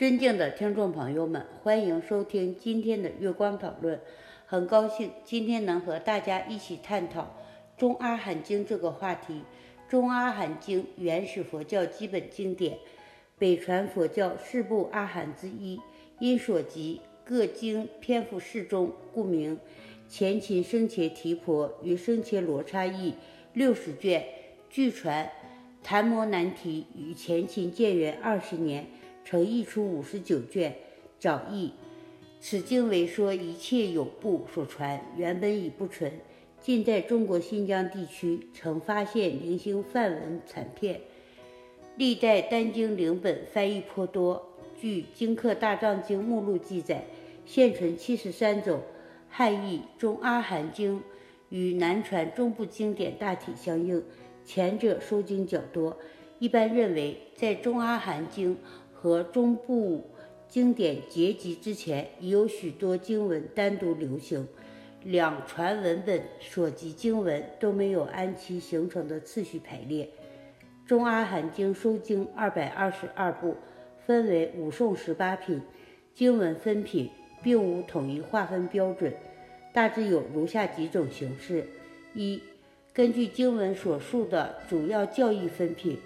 尊敬的听众朋友们，欢迎收听今天的月光讨论。很高兴今天能和大家一起探讨《中阿含经》这个话题。《中阿含经》原始佛教基本经典，北传佛教四部阿含之一，因所集各经篇幅适中，故名。前秦生前提婆与生前罗刹译六十卷，据传昙摩难提与前秦建元二十年。曾译出五十九卷，早译。此经为说一切有部所传，原本已不存。近在中国新疆地区曾发现零星梵文残片。历代单经灵本翻译颇多，据《经课大藏经目录》记载，现存七十三种。汉译《中阿含经》与南传中部经典大体相应，前者收经较多。一般认为，在《中阿含经》和中部经典结集之前，已有许多经文单独流行。两传文本所及经文都没有按其形成的次序排列。中阿含经收经二百二十二部，分为五颂十八品，经文分品，并无统一划分标准，大致有如下几种形式：一、根据经文所述的主要教义分品。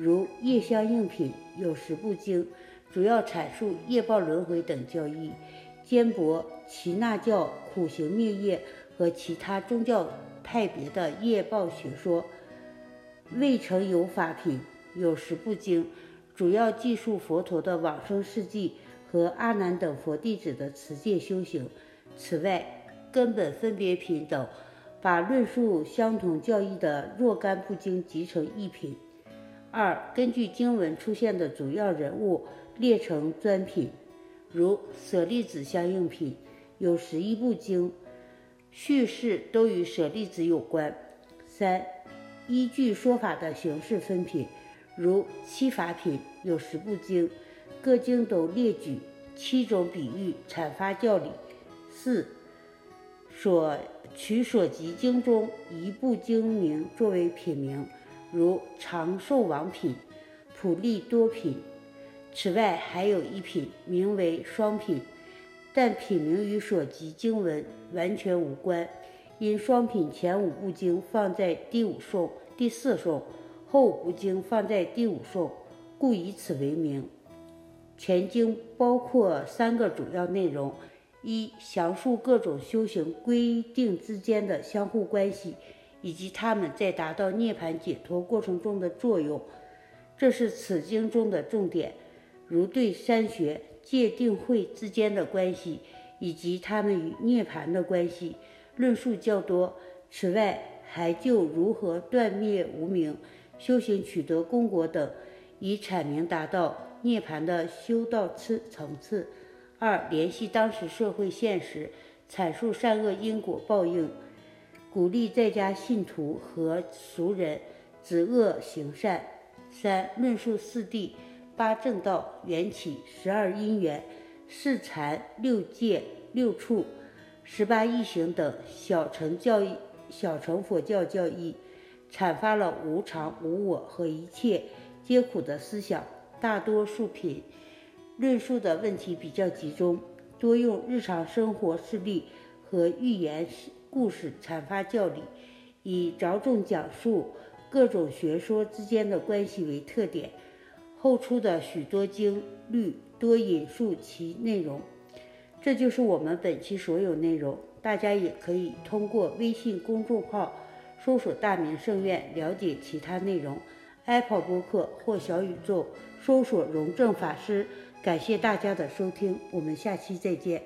如夜相应品有十部经，主要阐述业报轮回等教义；兼博耆那教苦行灭业和其他宗教派别的业报学说。未成有法品有十部经，主要记述佛陀的往生事迹和阿难等佛弟子的持戒修行。此外，根本分别品等把论述相同教义的若干部经集成一品。二、根据经文出现的主要人物列成专品，如舍利子相应品有十一部经，叙事都与舍利子有关。三、依据说法的形式分品，如七法品有十部经，各经都列举七种比喻阐发教理。四、所取所集经中一部经名作为品名。如长寿王品、普利多品，此外还有一品名为双品，但品名与所及经文完全无关。因双品前五部经放在第五颂、第四颂，后五部经放在第五颂，故以此为名。全经包括三个主要内容：一、详述各种修行规定之间的相互关系。以及他们在达到涅槃解脱过程中的作用，这是此经中的重点。如对三学界定会之间的关系，以及他们与涅槃的关系论述较多。此外，还就如何断灭无明、修行取得功果等，以阐明达到涅槃的修道次层次。二、联系当时社会现实，阐述善恶因果报应。鼓励在家信徒和俗人止恶行善。三、论述四谛、八正道、缘起、十二因缘、四禅、六戒、六处、十八异行等小乘教义、小乘佛教教义，阐发了无常、无我和一切皆苦的思想。大多数品论述的问题比较集中，多用日常生活事例和寓言。故事阐发教理，以着重讲述各种学说之间的关系为特点。后出的许多经律多引述其内容。这就是我们本期所有内容。大家也可以通过微信公众号搜索“大明圣院”了解其他内容。Apple 播客或小宇宙搜索“荣正法师”。感谢大家的收听，我们下期再见。